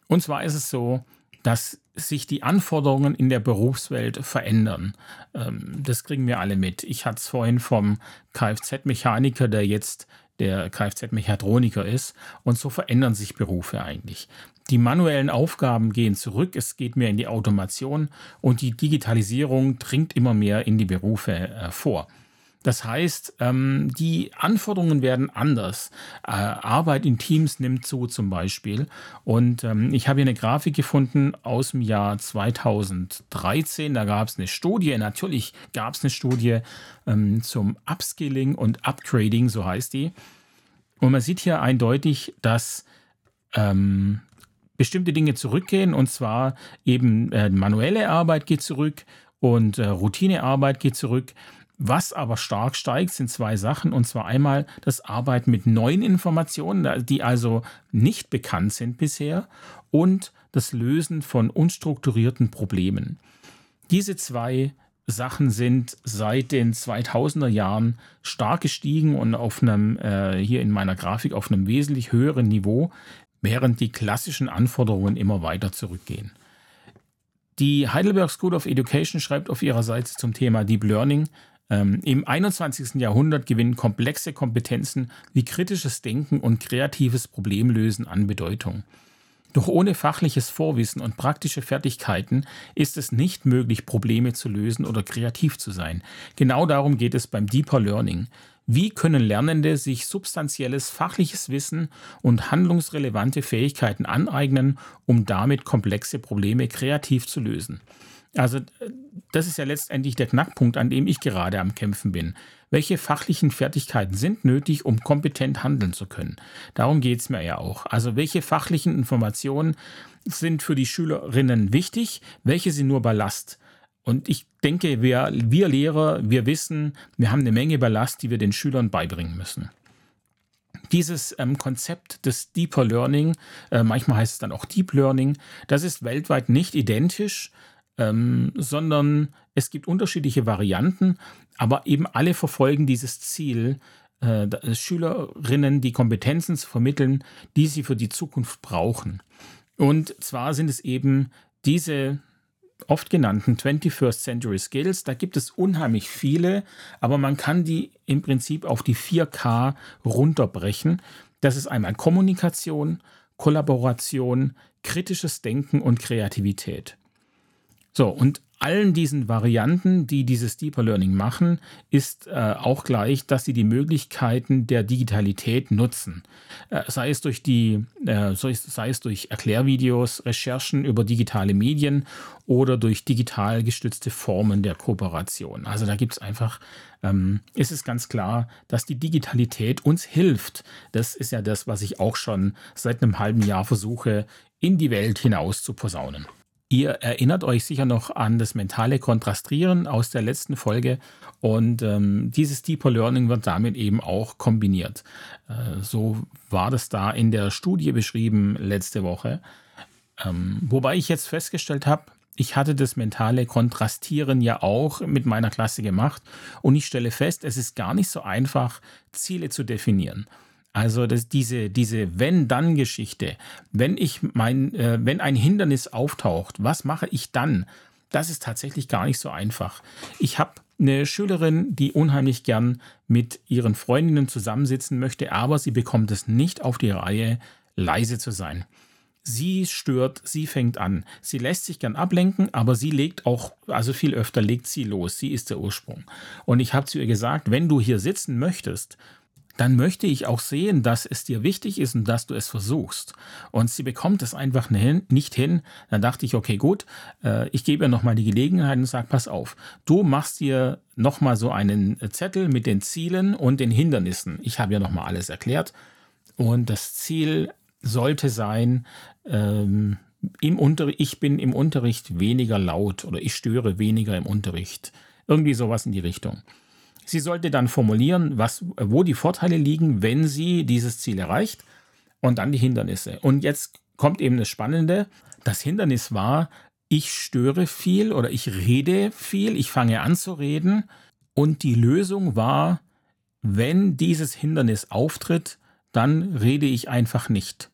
[SPEAKER 1] Und zwar ist es so, dass sich die Anforderungen in der Berufswelt verändern. Ähm, das kriegen wir alle mit. Ich hatte es vorhin vom Kfz-Mechaniker, der jetzt der Kfz-Mechatroniker ist. Und so verändern sich Berufe eigentlich. Die manuellen Aufgaben gehen zurück, es geht mehr in die Automation und die Digitalisierung dringt immer mehr in die Berufe äh, vor. Das heißt, ähm, die Anforderungen werden anders. Äh, Arbeit in Teams nimmt zu zum Beispiel. Und ähm, ich habe hier eine Grafik gefunden aus dem Jahr 2013. Da gab es eine Studie, natürlich gab es eine Studie ähm, zum Upskilling und Upgrading, so heißt die. Und man sieht hier eindeutig, dass bestimmte Dinge zurückgehen. Und zwar eben äh, manuelle Arbeit geht zurück und äh, Routinearbeit geht zurück. Was aber stark steigt, sind zwei Sachen. Und zwar einmal das Arbeiten mit neuen Informationen, die also nicht bekannt sind bisher, und das Lösen von unstrukturierten Problemen. Diese zwei Sachen sind seit den 2000er Jahren stark gestiegen und auf einem, äh, hier in meiner Grafik, auf einem wesentlich höheren Niveau, während die klassischen Anforderungen immer weiter zurückgehen. Die Heidelberg School of Education schreibt auf ihrer Seite zum Thema Deep Learning, ähm, Im 21. Jahrhundert gewinnen komplexe Kompetenzen wie kritisches Denken und kreatives Problemlösen an Bedeutung. Doch ohne fachliches Vorwissen und praktische Fertigkeiten ist es nicht möglich, Probleme zu lösen oder kreativ zu sein. Genau darum geht es beim Deeper Learning. Wie können Lernende sich substanzielles fachliches Wissen und handlungsrelevante Fähigkeiten aneignen, um damit komplexe Probleme kreativ zu lösen? Also das ist ja letztendlich der Knackpunkt, an dem ich gerade am Kämpfen bin. Welche fachlichen Fertigkeiten sind nötig, um kompetent handeln zu können? Darum geht es mir ja auch. Also welche fachlichen Informationen sind für die Schülerinnen wichtig, welche sind nur Ballast? Und ich denke, wir, wir Lehrer, wir wissen, wir haben eine Menge Ballast, die wir den Schülern beibringen müssen dieses ähm, Konzept des Deeper Learning, äh, manchmal heißt es dann auch Deep Learning, das ist weltweit nicht identisch ähm, sondern es gibt unterschiedliche Varianten, aber eben alle verfolgen dieses Ziel, äh, Schülerinnen die Kompetenzen zu vermitteln, die sie für die Zukunft brauchen. Und zwar sind es eben diese oft genannten 21st Century Skills. Da gibt es unheimlich viele, aber man kann die im Prinzip auf die 4K runterbrechen. Das ist einmal Kommunikation, Kollaboration, kritisches Denken und Kreativität. So, und allen diesen Varianten, die dieses Deeper Learning machen, ist äh, auch gleich, dass sie die Möglichkeiten der Digitalität nutzen. Äh, sei, es durch die, äh, sei es durch Erklärvideos, Recherchen über digitale Medien oder durch digital gestützte Formen der Kooperation. Also da gibt es einfach, ähm, ist es ganz klar, dass die Digitalität uns hilft. Das ist ja das, was ich auch schon seit einem halben Jahr versuche, in die Welt hinaus zu posaunen. Ihr erinnert euch sicher noch an das mentale Kontrastieren aus der letzten Folge und ähm, dieses Deeper Learning wird damit eben auch kombiniert. Äh, so war das da in der Studie beschrieben letzte Woche. Ähm, wobei ich jetzt festgestellt habe, ich hatte das mentale Kontrastieren ja auch mit meiner Klasse gemacht und ich stelle fest, es ist gar nicht so einfach, Ziele zu definieren. Also das, diese, diese Wenn-Dann-Geschichte, wenn ich mein, äh, wenn ein Hindernis auftaucht, was mache ich dann? Das ist tatsächlich gar nicht so einfach. Ich habe eine Schülerin, die unheimlich gern mit ihren Freundinnen zusammensitzen möchte, aber sie bekommt es nicht auf die Reihe, leise zu sein. Sie stört, sie fängt an. Sie lässt sich gern ablenken, aber sie legt auch, also viel öfter legt sie los. Sie ist der Ursprung. Und ich habe zu ihr gesagt, wenn du hier sitzen möchtest dann möchte ich auch sehen, dass es dir wichtig ist und dass du es versuchst. Und sie bekommt es einfach nicht hin. Dann dachte ich, okay, gut, äh, ich gebe ihr nochmal die Gelegenheit und sage, pass auf, du machst dir nochmal so einen Zettel mit den Zielen und den Hindernissen. Ich habe ja nochmal alles erklärt. Und das Ziel sollte sein, ähm, im Unterricht, ich bin im Unterricht weniger laut oder ich störe weniger im Unterricht. Irgendwie sowas in die Richtung. Sie sollte dann formulieren, was, wo die Vorteile liegen, wenn sie dieses Ziel erreicht und dann die Hindernisse. Und jetzt kommt eben das Spannende. Das Hindernis war, ich störe viel oder ich rede viel, ich fange an zu reden. Und die Lösung war, wenn dieses Hindernis auftritt, dann rede ich einfach nicht.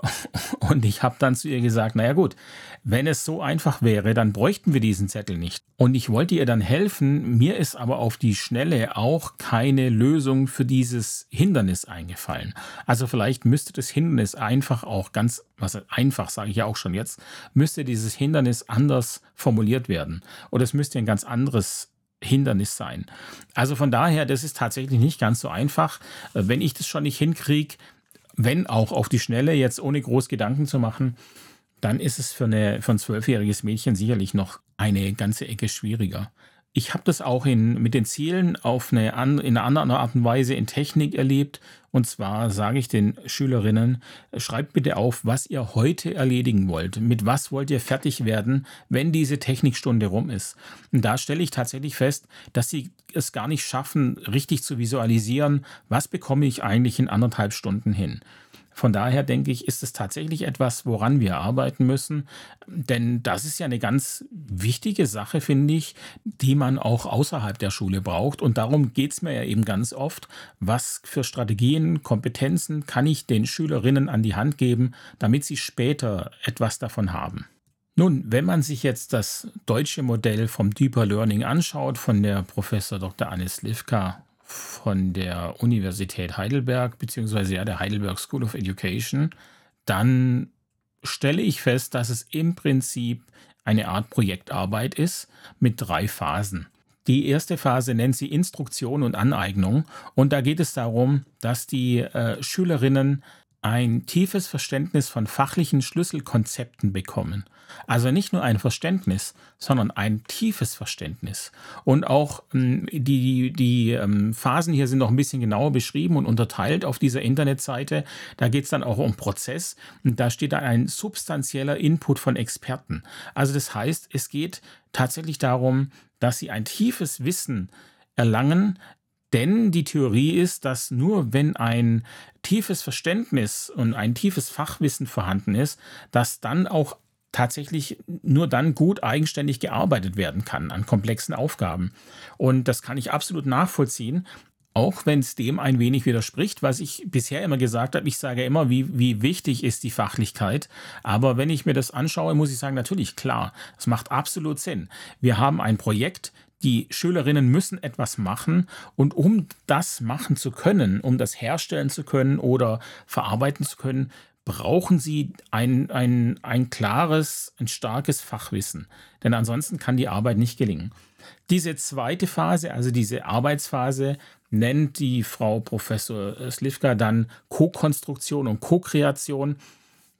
[SPEAKER 1] Und ich habe dann zu ihr gesagt, naja gut, wenn es so einfach wäre, dann bräuchten wir diesen Zettel nicht. Und ich wollte ihr dann helfen, mir ist aber auf die Schnelle auch keine Lösung für dieses Hindernis eingefallen. Also vielleicht müsste das Hindernis einfach auch ganz, was einfach sage ich ja auch schon jetzt, müsste dieses Hindernis anders formuliert werden. Oder es müsste ein ganz anderes Hindernis sein. Also von daher, das ist tatsächlich nicht ganz so einfach. Wenn ich das schon nicht hinkriege, wenn auch auf die Schnelle, jetzt ohne groß Gedanken zu machen, dann ist es für, eine, für ein zwölfjähriges Mädchen sicherlich noch eine ganze Ecke schwieriger. Ich habe das auch in, mit den Zielen auf eine, in einer anderen Art und Weise in Technik erlebt. Und zwar sage ich den Schülerinnen, schreibt bitte auf, was ihr heute erledigen wollt. Mit was wollt ihr fertig werden, wenn diese Technikstunde rum ist. Und da stelle ich tatsächlich fest, dass sie es gar nicht schaffen, richtig zu visualisieren, was bekomme ich eigentlich in anderthalb Stunden hin. Von daher denke ich, ist es tatsächlich etwas, woran wir arbeiten müssen. Denn das ist ja eine ganz wichtige Sache, finde ich, die man auch außerhalb der Schule braucht. Und darum geht es mir ja eben ganz oft. Was für Strategien, Kompetenzen kann ich den Schülerinnen an die Hand geben, damit sie später etwas davon haben? Nun, wenn man sich jetzt das deutsche Modell vom Deeper Learning anschaut, von der Professor Dr. Anne Slivka von der Universität Heidelberg, beziehungsweise ja der Heidelberg School of Education, dann stelle ich fest, dass es im Prinzip eine Art Projektarbeit ist mit drei Phasen. Die erste Phase nennt sie Instruktion und Aneignung und da geht es darum, dass die äh, Schülerinnen ein tiefes Verständnis von fachlichen Schlüsselkonzepten bekommen. Also nicht nur ein Verständnis, sondern ein tiefes Verständnis. Und auch ähm, die, die, ähm, Phasen hier sind noch ein bisschen genauer beschrieben und unterteilt auf dieser Internetseite. Da geht es dann auch um Prozess und da steht dann ein substanzieller Input von Experten. Also das heißt, es geht tatsächlich darum, dass sie ein tiefes Wissen erlangen, denn die Theorie ist, dass nur wenn ein tiefes Verständnis und ein tiefes Fachwissen vorhanden ist, dass dann auch tatsächlich nur dann gut eigenständig gearbeitet werden kann an komplexen Aufgaben. Und das kann ich absolut nachvollziehen, auch wenn es dem ein wenig widerspricht, was ich bisher immer gesagt habe. Ich sage immer, wie, wie wichtig ist die Fachlichkeit. Aber wenn ich mir das anschaue, muss ich sagen, natürlich, klar, das macht absolut Sinn. Wir haben ein Projekt, die Schülerinnen müssen etwas machen und um das machen zu können, um das herstellen zu können oder verarbeiten zu können, brauchen sie ein, ein, ein klares, ein starkes Fachwissen. Denn ansonsten kann die Arbeit nicht gelingen. Diese zweite Phase, also diese Arbeitsphase, nennt die Frau Professor Slivka dann Co-Konstruktion und Co-Kreation.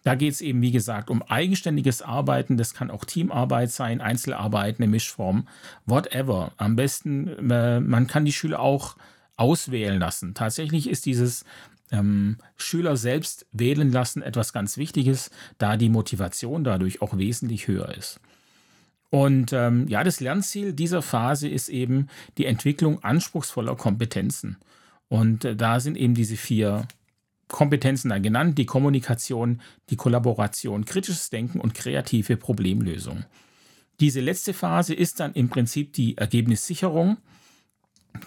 [SPEAKER 1] Da geht es eben, wie gesagt, um eigenständiges Arbeiten. Das kann auch Teamarbeit sein, Einzelarbeit, eine Mischform, whatever. Am besten, äh, man kann die Schüler auch auswählen lassen. Tatsächlich ist dieses ähm, Schüler selbst wählen lassen etwas ganz Wichtiges, da die Motivation dadurch auch wesentlich höher ist. Und ähm, ja, das Lernziel dieser Phase ist eben die Entwicklung anspruchsvoller Kompetenzen. Und äh, da sind eben diese vier Kompetenzen da genannt, die Kommunikation, die Kollaboration, kritisches Denken und kreative Problemlösung. Diese letzte Phase ist dann im Prinzip die Ergebnissicherung.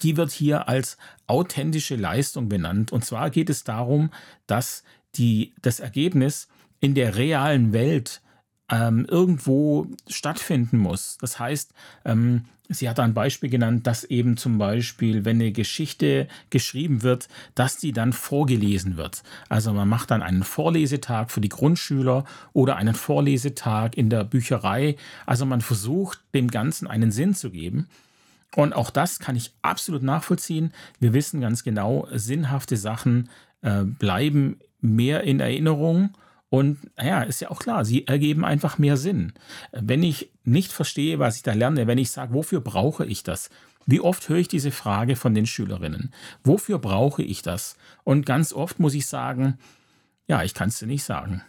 [SPEAKER 1] Die wird hier als authentische Leistung benannt. Und zwar geht es darum, dass die, das Ergebnis in der realen Welt ähm, irgendwo stattfinden muss. Das heißt, ähm, sie hat ein Beispiel genannt, dass eben zum Beispiel, wenn eine Geschichte geschrieben wird, dass die dann vorgelesen wird. Also man macht dann einen Vorlesetag für die Grundschüler oder einen Vorlesetag in der Bücherei. Also man versucht, dem Ganzen einen Sinn zu geben. Und auch das kann ich absolut nachvollziehen. Wir wissen ganz genau, sinnhafte Sachen äh, bleiben mehr in Erinnerung und ja, ist ja auch klar, sie ergeben einfach mehr Sinn. Wenn ich nicht verstehe, was ich da lerne, wenn ich sage, wofür brauche ich das? Wie oft höre ich diese Frage von den Schülerinnen? Wofür brauche ich das? Und ganz oft muss ich sagen, ja, ich kann es dir nicht sagen.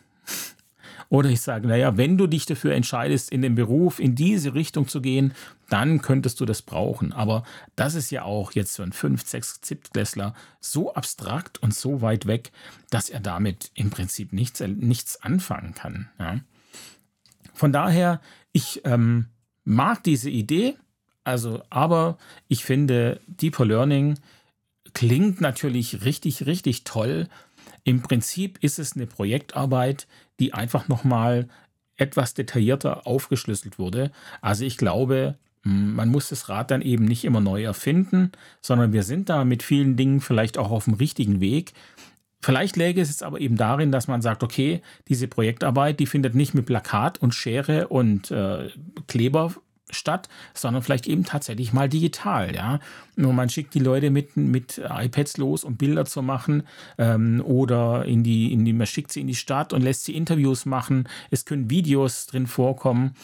[SPEAKER 1] Oder ich sage, naja, wenn du dich dafür entscheidest, in den Beruf in diese Richtung zu gehen, dann könntest du das brauchen. Aber das ist ja auch jetzt für einen 5, 6, 7 Klässler so abstrakt und so weit weg, dass er damit im Prinzip nichts, nichts anfangen kann. Ja. Von daher, ich ähm, mag diese Idee, also, aber ich finde, Deeper Learning klingt natürlich richtig, richtig toll. Im Prinzip ist es eine Projektarbeit, die einfach nochmal etwas detaillierter aufgeschlüsselt wurde. Also ich glaube, man muss das Rad dann eben nicht immer neu erfinden, sondern wir sind da mit vielen Dingen vielleicht auch auf dem richtigen Weg. Vielleicht läge es jetzt aber eben darin, dass man sagt, okay, diese Projektarbeit, die findet nicht mit Plakat und Schere und äh, Kleber statt, sondern vielleicht eben tatsächlich mal digital. Ja? Nur man schickt die Leute mit, mit iPads los, um Bilder zu machen ähm, oder in die, in die, man schickt sie in die Stadt und lässt sie Interviews machen. Es können Videos drin vorkommen.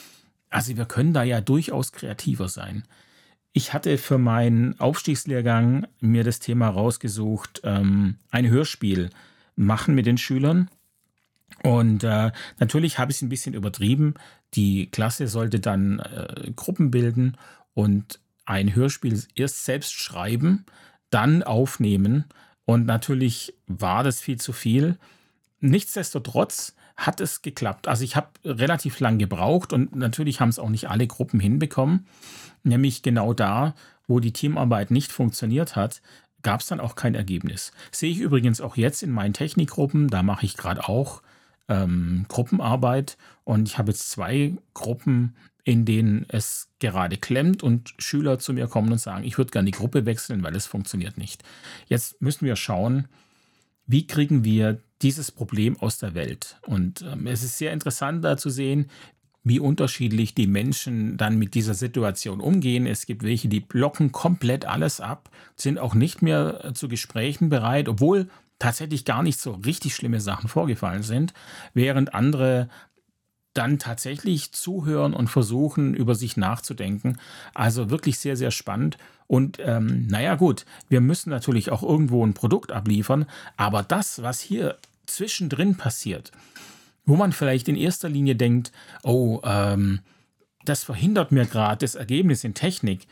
[SPEAKER 1] Also wir können da ja durchaus kreativer sein. Ich hatte für meinen Aufstiegslehrgang mir das Thema rausgesucht, ähm, ein Hörspiel machen mit den Schülern. Und äh, natürlich habe ich es ein bisschen übertrieben. Die Klasse sollte dann äh, Gruppen bilden und ein Hörspiel erst selbst schreiben, dann aufnehmen. Und natürlich war das viel zu viel. Nichtsdestotrotz hat es geklappt. Also ich habe relativ lang gebraucht und natürlich haben es auch nicht alle Gruppen hinbekommen. Nämlich genau da, wo die Teamarbeit nicht funktioniert hat, gab es dann auch kein Ergebnis. Sehe ich übrigens auch jetzt in meinen Technikgruppen, da mache ich gerade auch ähm, Gruppenarbeit und ich habe jetzt zwei Gruppen, in denen es gerade klemmt und Schüler zu mir kommen und sagen, ich würde gerne die Gruppe wechseln, weil es funktioniert nicht. Jetzt müssen wir schauen, wie kriegen wir dieses Problem aus der Welt. Und ähm, es ist sehr interessant da zu sehen, wie unterschiedlich die Menschen dann mit dieser Situation umgehen. Es gibt welche, die blocken komplett alles ab, sind auch nicht mehr äh, zu Gesprächen bereit, obwohl tatsächlich gar nicht so richtig schlimme Sachen vorgefallen sind, während andere dann tatsächlich zuhören und versuchen, über sich nachzudenken. Also wirklich sehr, sehr spannend. Und ähm, naja gut, wir müssen natürlich auch irgendwo ein Produkt abliefern, aber das, was hier zwischendrin passiert, wo man vielleicht in erster Linie denkt, oh, ähm, das verhindert mir gerade das Ergebnis in Technik.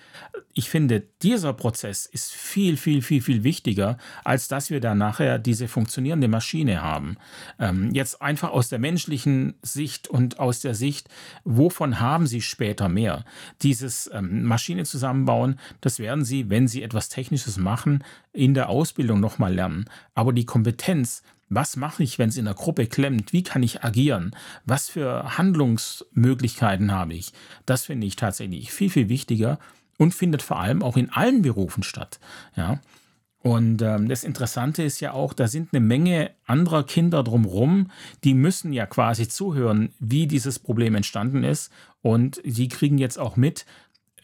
[SPEAKER 1] Ich finde, dieser Prozess ist viel, viel, viel, viel wichtiger, als dass wir da nachher diese funktionierende Maschine haben. Ähm, jetzt einfach aus der menschlichen Sicht und aus der Sicht, wovon haben Sie später mehr? Dieses ähm, Maschine zusammenbauen, das werden Sie, wenn Sie etwas Technisches machen, in der Ausbildung nochmal lernen. Aber die Kompetenz, was mache ich, wenn es in der Gruppe klemmt? Wie kann ich agieren? Was für Handlungsmöglichkeiten habe ich? Das finde ich tatsächlich viel, viel wichtiger und findet vor allem auch in allen Berufen statt. Ja. Und ähm, das Interessante ist ja auch, da sind eine Menge anderer Kinder drumherum, die müssen ja quasi zuhören, wie dieses Problem entstanden ist. Und sie kriegen jetzt auch mit,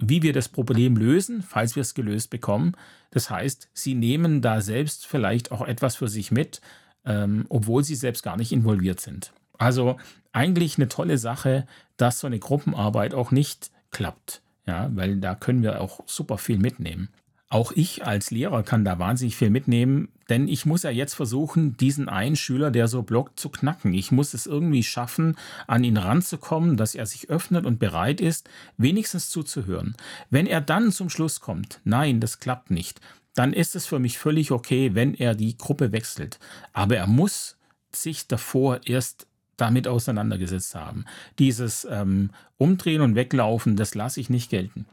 [SPEAKER 1] wie wir das Problem lösen, falls wir es gelöst bekommen. Das heißt, sie nehmen da selbst vielleicht auch etwas für sich mit, ähm, obwohl sie selbst gar nicht involviert sind. Also eigentlich eine tolle Sache, dass so eine Gruppenarbeit auch nicht klappt, ja, weil da können wir auch super viel mitnehmen. Auch ich als Lehrer kann da wahnsinnig viel mitnehmen, denn ich muss ja jetzt versuchen, diesen einen Schüler, der so blockt, zu knacken. Ich muss es irgendwie schaffen, an ihn ranzukommen, dass er sich öffnet und bereit ist, wenigstens zuzuhören. Wenn er dann zum Schluss kommt, nein, das klappt nicht, dann ist es für mich völlig okay, wenn er die Gruppe wechselt. Aber er muss sich davor erst damit auseinandergesetzt haben. Dieses ähm, Umdrehen und Weglaufen, das lasse ich nicht gelten.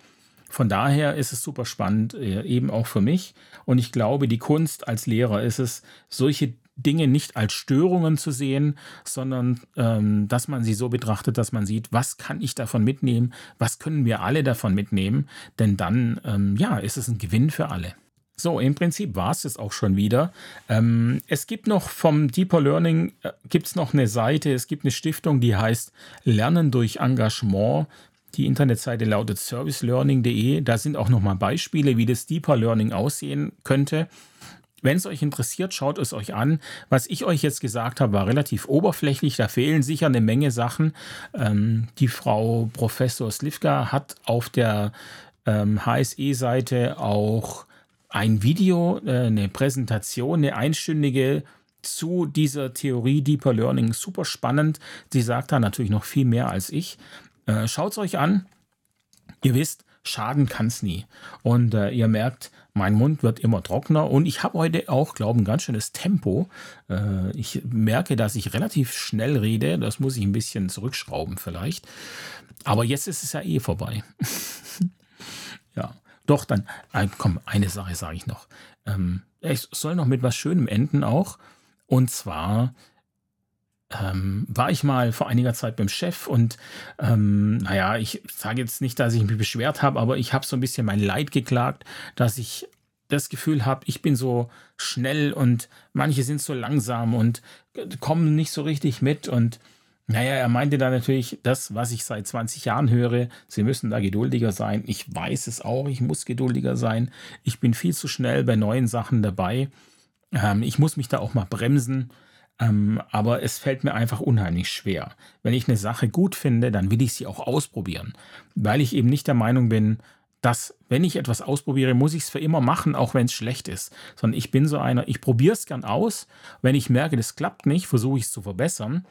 [SPEAKER 1] Von daher ist es super spannend, äh, eben auch für mich. Und ich glaube, die Kunst als Lehrer ist es, solche Dinge nicht als Störungen zu sehen, sondern ähm, dass man sie so betrachtet, dass man sieht, was kann ich davon mitnehmen, was können wir alle davon mitnehmen, denn dann ähm, ja, ist es ein Gewinn für alle. So, im Prinzip war es jetzt auch schon wieder. Ähm, es gibt noch vom Deeper Learning, äh, gibt es noch eine Seite, es gibt eine Stiftung, die heißt Lernen durch Engagement. Die Internetseite lautet servicelearning.de. Da sind auch nochmal Beispiele, wie das Deeper Learning aussehen könnte. Wenn es euch interessiert, schaut es euch an. Was ich euch jetzt gesagt habe, war relativ oberflächlich. Da fehlen sicher eine Menge Sachen. Ähm, die Frau Professor Slivka hat auf der ähm, HSE-Seite auch ein Video, äh, eine Präsentation, eine einstündige zu dieser Theorie Deeper Learning. Super spannend. Sie sagt da natürlich noch viel mehr als ich. Äh, Schaut es euch an. Ihr wisst, schaden kann es nie. Und äh, ihr merkt, mein Mund wird immer trockener und ich habe heute auch, glaube ich, ein ganz schönes Tempo. Äh, ich merke, dass ich relativ schnell rede. Das muss ich ein bisschen zurückschrauben vielleicht. Aber jetzt ist es ja eh vorbei. ja. Doch, dann, äh, komm, eine Sache sage ich noch. Ähm, ich soll noch mit was Schönem enden auch. Und zwar ähm, war ich mal vor einiger Zeit beim Chef und ähm, naja, ich sage jetzt nicht, dass ich mich beschwert habe, aber ich habe so ein bisschen mein Leid geklagt, dass ich das Gefühl habe, ich bin so schnell und manche sind so langsam und kommen nicht so richtig mit und naja, er meinte da natürlich das, was ich seit 20 Jahren höre. Sie müssen da geduldiger sein. Ich weiß es auch, ich muss geduldiger sein. Ich bin viel zu schnell bei neuen Sachen dabei. Ähm, ich muss mich da auch mal bremsen. Ähm, aber es fällt mir einfach unheimlich schwer. Wenn ich eine Sache gut finde, dann will ich sie auch ausprobieren. Weil ich eben nicht der Meinung bin, dass wenn ich etwas ausprobiere, muss ich es für immer machen, auch wenn es schlecht ist. Sondern ich bin so einer, ich probiere es gern aus. Wenn ich merke, das klappt nicht, versuche ich es zu verbessern.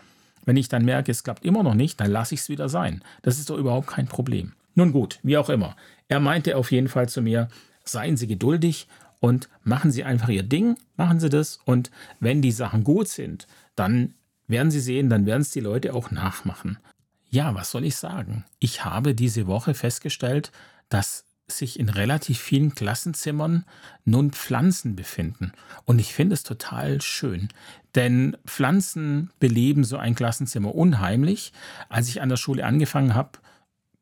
[SPEAKER 1] Wenn ich dann merke, es klappt immer noch nicht, dann lasse ich es wieder sein. Das ist doch überhaupt kein Problem. Nun gut, wie auch immer. Er meinte auf jeden Fall zu mir, seien Sie geduldig und machen Sie einfach Ihr Ding, machen Sie das. Und wenn die Sachen gut sind, dann werden Sie sehen, dann werden es die Leute auch nachmachen. Ja, was soll ich sagen? Ich habe diese Woche festgestellt, dass sich in relativ vielen Klassenzimmern nun Pflanzen befinden. Und ich finde es total schön, denn Pflanzen beleben so ein Klassenzimmer unheimlich. Als ich an der Schule angefangen habe,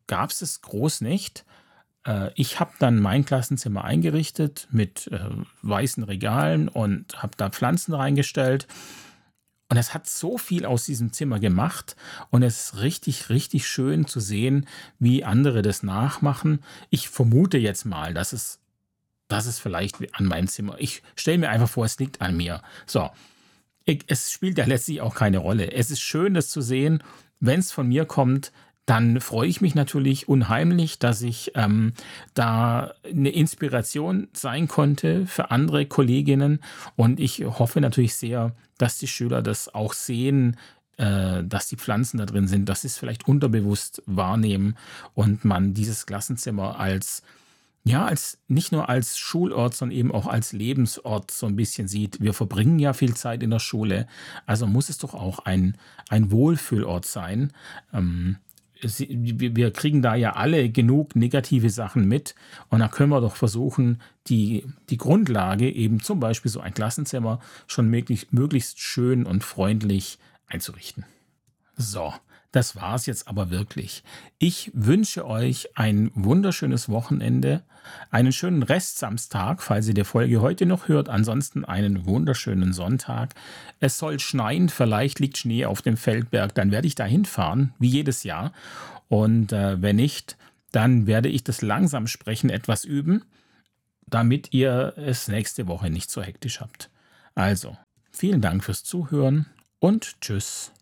[SPEAKER 1] gab es es groß nicht. Äh, ich habe dann mein Klassenzimmer eingerichtet mit äh, weißen Regalen und habe da Pflanzen reingestellt. Und es hat so viel aus diesem Zimmer gemacht und es ist richtig, richtig schön zu sehen, wie andere das nachmachen. Ich vermute jetzt mal, dass es, dass es vielleicht an meinem Zimmer. Ich stelle mir einfach vor, es liegt an mir. So, es spielt ja letztlich auch keine Rolle. Es ist schön, das zu sehen. Wenn es von mir kommt, dann freue ich mich natürlich unheimlich, dass ich ähm, da eine Inspiration sein konnte für andere Kolleginnen. Und ich hoffe natürlich sehr, dass die Schüler das auch sehen, äh, dass die Pflanzen da drin sind, dass sie es vielleicht unterbewusst wahrnehmen und man dieses Klassenzimmer als ja, als nicht nur als Schulort, sondern eben auch als Lebensort so ein bisschen sieht. Wir verbringen ja viel Zeit in der Schule, also muss es doch auch ein, ein Wohlfühlort sein. Ähm, wir kriegen da ja alle genug negative Sachen mit und da können wir doch versuchen, die, die Grundlage, eben zum Beispiel so ein Klassenzimmer, schon möglichst, möglichst schön und freundlich einzurichten. So, das war's jetzt aber wirklich. Ich wünsche euch ein wunderschönes Wochenende, einen schönen Restsamstag, falls ihr die Folge heute noch hört, ansonsten einen wunderschönen Sonntag. Es soll schneien, vielleicht liegt Schnee auf dem Feldberg, dann werde ich da hinfahren, wie jedes Jahr. Und äh, wenn nicht, dann werde ich das langsam sprechen etwas üben, damit ihr es nächste Woche nicht so hektisch habt. Also, vielen Dank fürs Zuhören und tschüss.